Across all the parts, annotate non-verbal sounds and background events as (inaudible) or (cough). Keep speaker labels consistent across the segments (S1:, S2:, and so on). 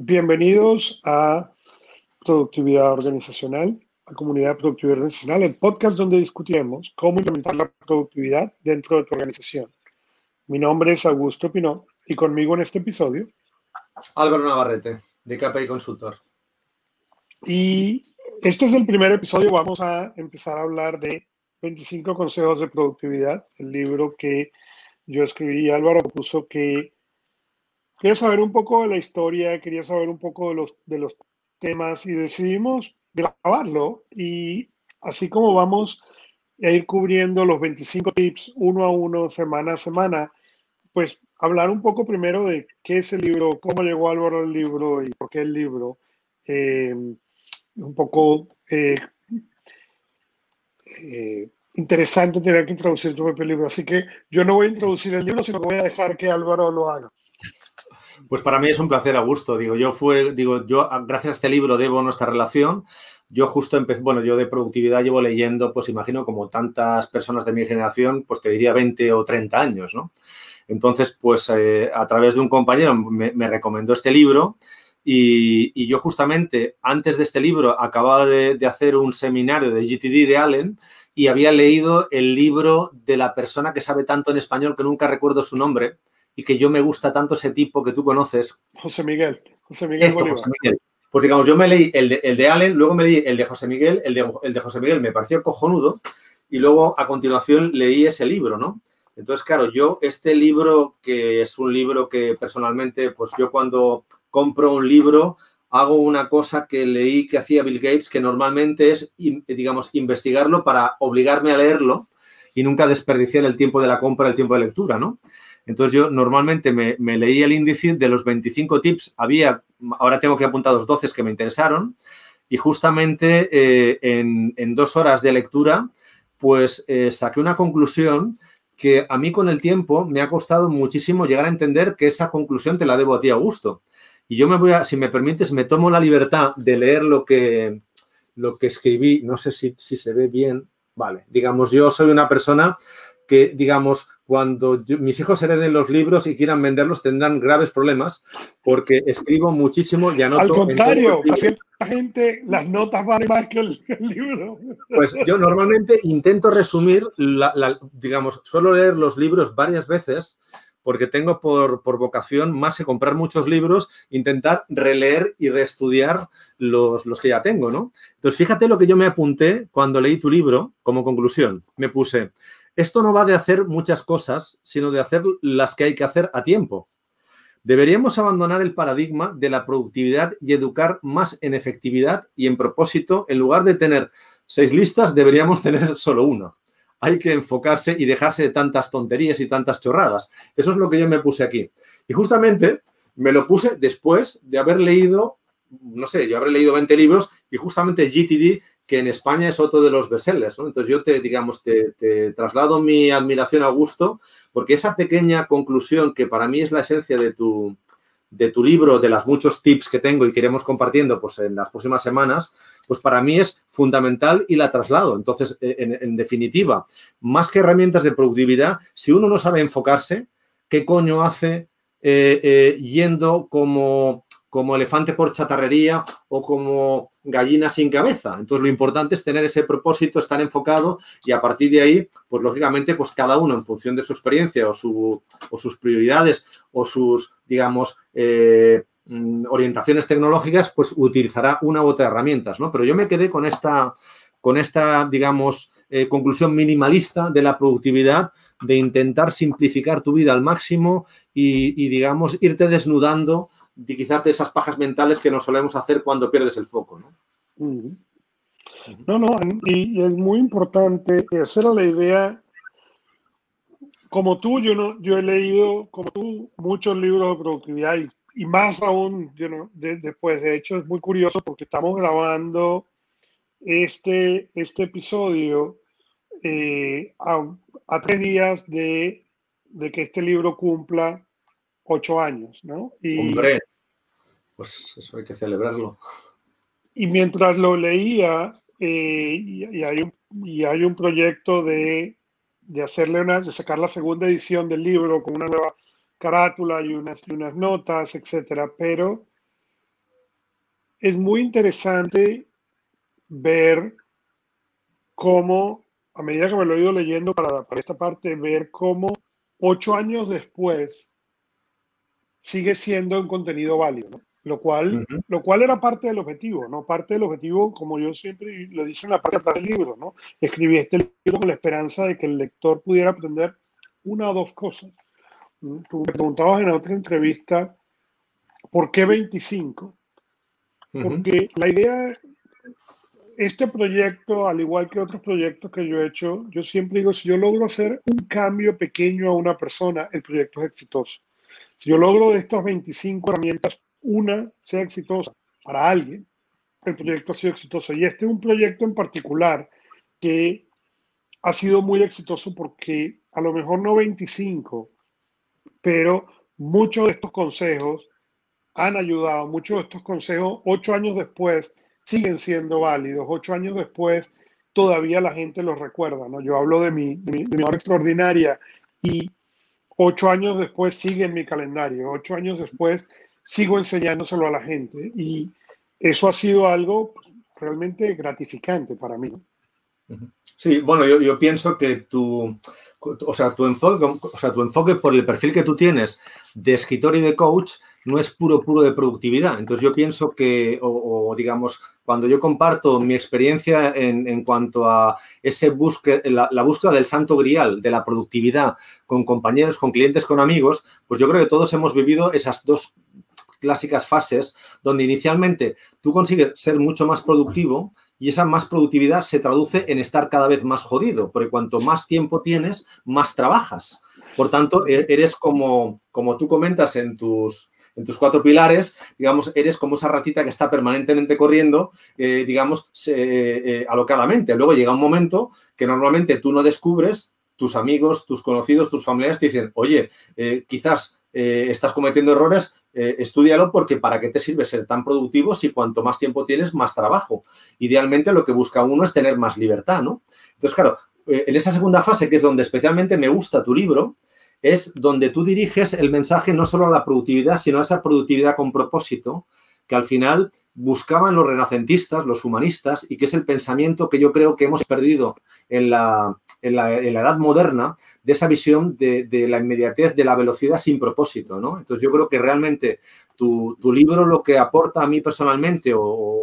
S1: Bienvenidos a Productividad Organizacional, a Comunidad de Productividad Organizacional, el podcast donde discutiremos cómo implementar la productividad dentro de tu organización. Mi nombre es Augusto Pinó y conmigo en este episodio.
S2: Álvaro Navarrete, de KPI Consultor.
S1: Y este es el primer episodio, vamos a empezar a hablar de 25 consejos de productividad, el libro que yo escribí y Álvaro puso que quería saber un poco de la historia, quería saber un poco de los, de los temas y decidimos grabarlo y así como vamos a ir cubriendo los 25 tips uno a uno, semana a semana, pues hablar un poco primero de qué es el libro, cómo llegó Álvaro al libro y por qué el libro. Eh, un poco eh, eh, interesante tener que introducir tu propio libro. Así que yo no voy a introducir el libro, sino que voy a dejar que Álvaro lo haga.
S2: Pues para mí es un placer, Augusto. Digo, yo fue, digo, yo gracias a este libro debo nuestra relación. Yo justo empecé, bueno, yo de productividad llevo leyendo, pues imagino como tantas personas de mi generación, pues te diría 20 o 30 años, ¿no? Entonces, pues eh, a través de un compañero me, recomendó este libro y, yo justamente antes de este libro acababa de, de hacer un seminario de GTD de Allen y había leído el libro de la persona que sabe tanto en español que nunca recuerdo su nombre, y que yo me gusta tanto ese tipo que tú conoces.
S1: José Miguel. José Miguel,
S2: Pues digamos, yo me leí el de, el de, Allen, luego me leí el de José Miguel, el de, el de José Miguel me pareció cojonudo y luego a continuación leí ese libro, ¿no? Entonces, claro, yo este libro, que es un libro que personalmente, pues yo cuando compro un libro, hago una cosa que leí que hacía Bill Gates, que normalmente es, digamos, investigarlo para obligarme a leerlo y nunca desperdiciar el tiempo de la compra, el tiempo de lectura, ¿no? Entonces yo normalmente me, leí el índice de los 25 tips, había, ahora tengo que apuntar los 12 que me interesaron y justamente eh, en, dos horas de lectura pues eh, saqué una conclusión que a mí con el tiempo me ha costado muchísimo llegar a entender que esa conclusión te la debo a ti, Augusto. Y yo me voy a, si me permites, me tomo la libertad de leer lo que, lo que escribí. No sé si, si se ve bien. Vale, digamos, yo soy una persona que, digamos, cuando mis hijos hereden los libros y quieran venderlos tendrán graves problemas porque escribo muchísimo y anoto.
S1: Al contrario, la gente, las notas valen más que el, libro.
S2: Pues yo normalmente intento resumir, la, digamos, suelo leer los libros varias veces porque tengo por, por, vocación, más que comprar muchos libros, intentar releer y reestudiar los, los que ya tengo, ¿no? Entonces, fíjate lo que yo me apunté cuando leí tu libro como conclusión. Me puse, esto no va de hacer muchas cosas, sino de hacer las que hay que hacer a tiempo. Deberíamos abandonar el paradigma de la productividad y educar más en efectividad y en propósito. En lugar de tener seis listas, deberíamos tener (laughs) solo una. Hay que enfocarse y dejarse de tantas tonterías y tantas chorradas. Eso es lo que yo me puse aquí. Y justamente me lo puse después de haber leído, no sé, yo habré leído 20 libros y justamente GTD que en España es otro de los bestsellers. Entonces yo te, digamos, te, traslado mi admiración a gusto porque esa pequeña conclusión que para mí es la esencia de tu, de tu libro, de los muchos tips que tengo y que iremos compartiendo pues, en las próximas semanas, pues para mí es fundamental y la traslado. Entonces, en, definitiva, más que herramientas de productividad, si uno no sabe enfocarse, ¿qué coño hace eh, eh, yendo como como elefante por chatarrería o como gallina sin cabeza. Entonces, lo importante es tener ese propósito, estar enfocado y a partir de ahí, pues lógicamente, pues cada uno en función de su experiencia o, su, o sus prioridades o sus, digamos, eh, mm, orientaciones tecnológicas, pues utilizará una u otra herramientas, ¿no? Pero yo me quedé con esta, con esta digamos, eh, conclusión minimalista de la productividad de intentar simplificar tu vida al máximo y, y digamos, irte desnudando quizás de esas pajas mentales que nos solemos hacer cuando pierdes el foco, ¿no?
S1: No, no, y, es muy importante, esa la idea. Como tú, yo, no, yo he leído, como tú, muchos libros de productividad y, más aún después. De hecho, es muy curioso porque estamos grabando este, este episodio eh, a, tres días de, de que este libro cumpla ocho años, ¿no?
S2: Y, Hombre, pues eso hay que celebrarlo.
S1: Y mientras lo leía, eh, y, hay un, y hay un proyecto de, de hacerle una, de sacar la segunda edición del libro con una nueva carátula y unas, y unas notas, etcétera, pero es muy interesante ver cómo, a medida que me lo he ido leyendo para, para esta parte, ver cómo ocho años después sigue siendo un contenido válido, ¿no? lo cual, lo cual era parte del objetivo, ¿no? Parte del objetivo, como yo siempre lo dice en la parte de atrás del libro, ¿no? Escribí este libro con la esperanza de que el lector pudiera aprender una o dos cosas. Tú me preguntabas en otra entrevista, ¿por qué 25? Porque la idea, este proyecto, al igual que otros proyectos que yo he hecho, yo siempre digo, si yo logro hacer un cambio pequeño a una persona, el proyecto es exitoso. Si yo logro de estas 25 herramientas, una sea exitosa para alguien, el proyecto ha sido exitoso. Y este es un proyecto en particular que ha sido muy exitoso porque a lo mejor no 25, pero muchos de estos consejos han ayudado, muchos de estos consejos, ocho años después, siguen siendo válidos, ocho años después, todavía la gente los recuerda, ¿no? Yo hablo de mi, de mi, hora extraordinaria y ocho años después sigue en mi calendario, ocho años después sigo enseñándoselo a la gente y eso ha sido algo realmente gratificante para mí.
S2: Sí, bueno, yo, yo pienso que tu, o sea, tu enfoque, o sea, tu enfoque por el perfil que tú tienes de escritor y de coach no es puro, puro de productividad. Entonces yo pienso que, o, digamos, cuando yo comparto mi experiencia en, cuanto a ese busque, la, la, búsqueda del santo grial, de la productividad con compañeros, con clientes, con amigos, pues yo creo que todos hemos vivido esas dos clásicas fases donde inicialmente tú consigues ser mucho más productivo y esa más productividad se traduce en estar cada vez más jodido, porque cuanto más tiempo tienes, más trabajas. Por tanto, e-, eres como, como tú comentas en tus, en tus cuatro pilares, digamos, eres como esa ratita que está permanentemente corriendo, eh, digamos, eh, alocadamente. Luego llega un momento que normalmente tú no descubres, tus amigos, tus conocidos, tus familiares te dicen, oye, eh, quizás estás cometiendo errores, eh, estudialo porque para qué te sirve ser tan productivo si cuanto más tiempo tienes, más trabajo. Idealmente lo que busca uno es tener más libertad, ¿no? Entonces, claro, eh, en esa segunda fase, que es donde especialmente me gusta tu libro, es donde tú diriges el mensaje no solo a la productividad, sino a esa productividad con propósito, que al final buscaban los renacentistas, los humanistas, y que es el pensamiento que yo creo que hemos perdido en la, en la, edad moderna, de esa visión de, la inmediatez, de la velocidad sin propósito, ¿no? Entonces yo creo que realmente tu, libro lo que aporta a mí personalmente, o,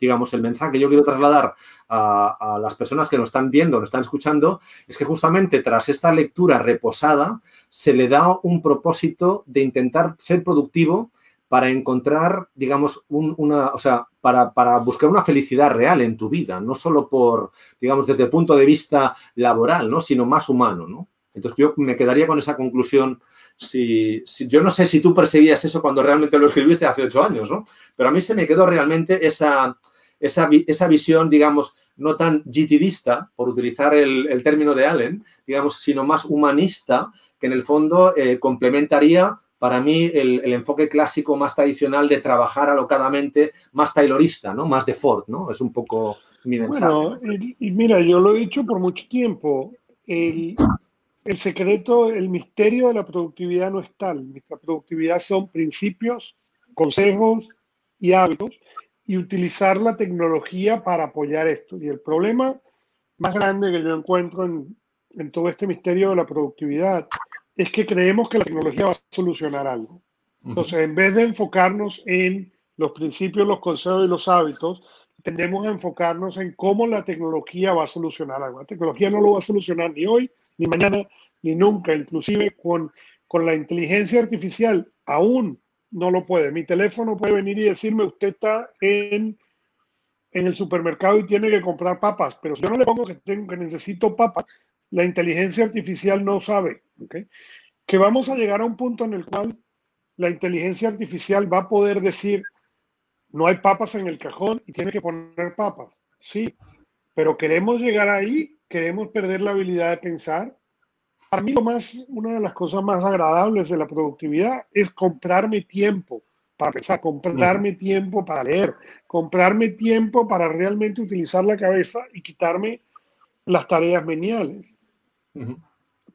S2: digamos el mensaje que yo quiero trasladar a, las personas que nos están viendo, nos están escuchando, es que justamente tras esta lectura reposada se le da un propósito de intentar ser productivo para encontrar, digamos, una, o sea, para, para, buscar una felicidad real en tu vida, no solo por, digamos, desde el punto de vista laboral, ¿no? Sino más humano, ¿no? Entonces yo me quedaría con esa conclusión. Si, si, yo no sé si tú perseguías eso cuando realmente lo escribiste hace ocho años, ¿no? Pero a mí se me quedó realmente esa, esa, esa visión, digamos, no tan gitidista, por utilizar el, el, término de Allen, digamos, sino más humanista, que en el fondo eh, complementaría para mí el, enfoque clásico más tradicional de trabajar alocadamente, más taylorista, ¿no? Más de Ford, ¿no? Es un poco mi mensaje. Bueno,
S1: y, mira, yo lo he dicho por mucho tiempo. El, el, secreto, el misterio de la productividad no es tal. La productividad son principios, consejos y hábitos y utilizar la tecnología para apoyar esto. Y el problema más grande que yo encuentro en, en todo este misterio de la productividad es que creemos que la tecnología va a solucionar algo. Entonces, en vez de enfocarnos en los principios, los consejos y los hábitos, tendemos a enfocarnos en cómo la tecnología va a solucionar algo. La tecnología no lo va a solucionar ni hoy, ni mañana, ni nunca. Inclusive con, con la inteligencia artificial aún no lo puede. Mi teléfono puede venir y decirme, usted está en, en el supermercado y tiene que comprar papas, pero si yo no le pongo que, tengo, que necesito papas, la inteligencia artificial no sabe que vamos a llegar a un punto en el cual la inteligencia artificial va a poder decir, no hay papas en el cajón y tiene que poner papas. Sí, pero queremos llegar ahí, queremos perder la habilidad de pensar. Para mí lo más, una de las cosas más agradables de la productividad es comprarme tiempo para pensar, comprarme tiempo para leer, comprarme tiempo para realmente utilizar la cabeza y quitarme las tareas meniales.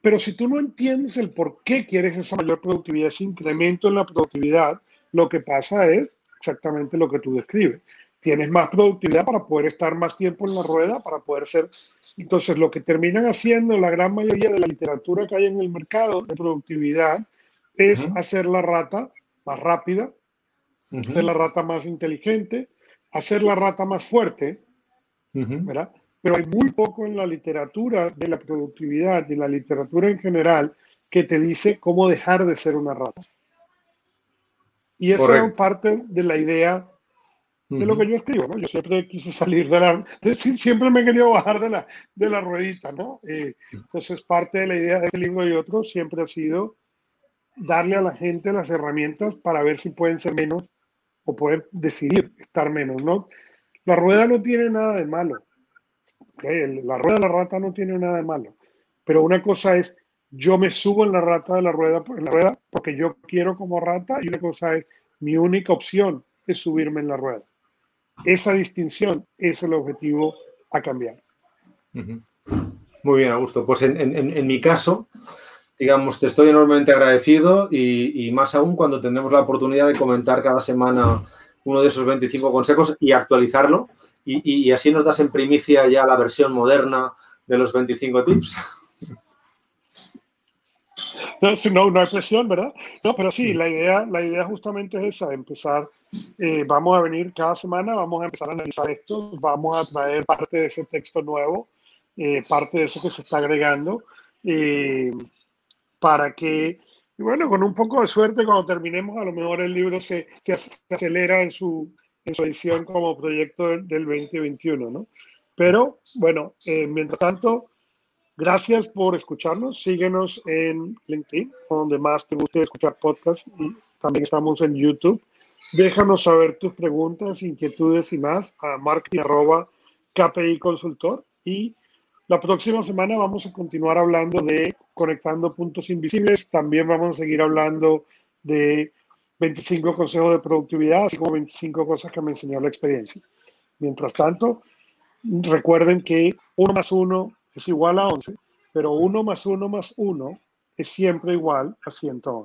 S1: Pero si tú no entiendes el por qué quieres esa mayor productividad, ese incremento en la productividad, lo que pasa es exactamente lo que tú describes. Tienes más productividad para poder estar más tiempo en la rueda, para poder ser... Entonces, lo que terminan haciendo la gran mayoría de la literatura que hay en el mercado de productividad es hacer la rata más rápida, hacer la rata más inteligente, hacer la rata más fuerte, ¿verdad? Pero hay muy poco en la literatura de la productividad y la literatura en general que te dice cómo dejar de ser una rata. Y eso es parte de la idea de lo que yo escribo, ¿no? Yo siempre quise salir de la... siempre me he querido bajar de la, de la ruedita, ¿no? Eh, entonces, parte de la idea de este libro y otro siempre ha sido darle a la gente las herramientas para ver si pueden ser menos o pueden decidir estar menos, ¿no? La rueda no tiene nada de malo. La rueda de la rata no tiene nada de malo. Pero una cosa es yo me subo en la rata de la rueda, en la rueda porque yo quiero como rata y una cosa es mi única opción es subirme en la rueda. Esa distinción es el objetivo a cambiar.
S2: Muy bien, Augusto. Pues en, mi caso, digamos, te estoy enormemente agradecido y, más aún cuando tendremos la oportunidad de comentar cada semana uno de esos 25 consejos y actualizarlo. Y, y así nos das en primicia ya la versión moderna de los 25 tips.
S1: No, no hay presión, ¿verdad? No, pero sí, la idea, la idea justamente es esa, empezar, eh, vamos a venir cada semana, vamos a empezar a analizar esto, vamos a traer parte de ese texto nuevo, eh, parte de eso que se está agregando, eh, para que, bueno, con un poco de suerte, cuando terminemos, a lo mejor el libro se, se, acelera en su, en su edición como proyecto del, del 2021, ¿no? Pero, bueno, mientras tanto, Gracias por escucharnos. Síguenos en LinkedIn, donde más te guste escuchar podcasts y también estamos en YouTube. Déjanos saber tus preguntas, inquietudes y más a marketing. Y la próxima semana vamos a continuar hablando de conectando puntos invisibles. También vamos a seguir hablando de 25 consejos de productividad, así como 25 cosas que me enseñó la experiencia. Mientras tanto, recuerden que uno más uno es igual a 11, pero 1 más 1 más 1 es siempre igual a 111.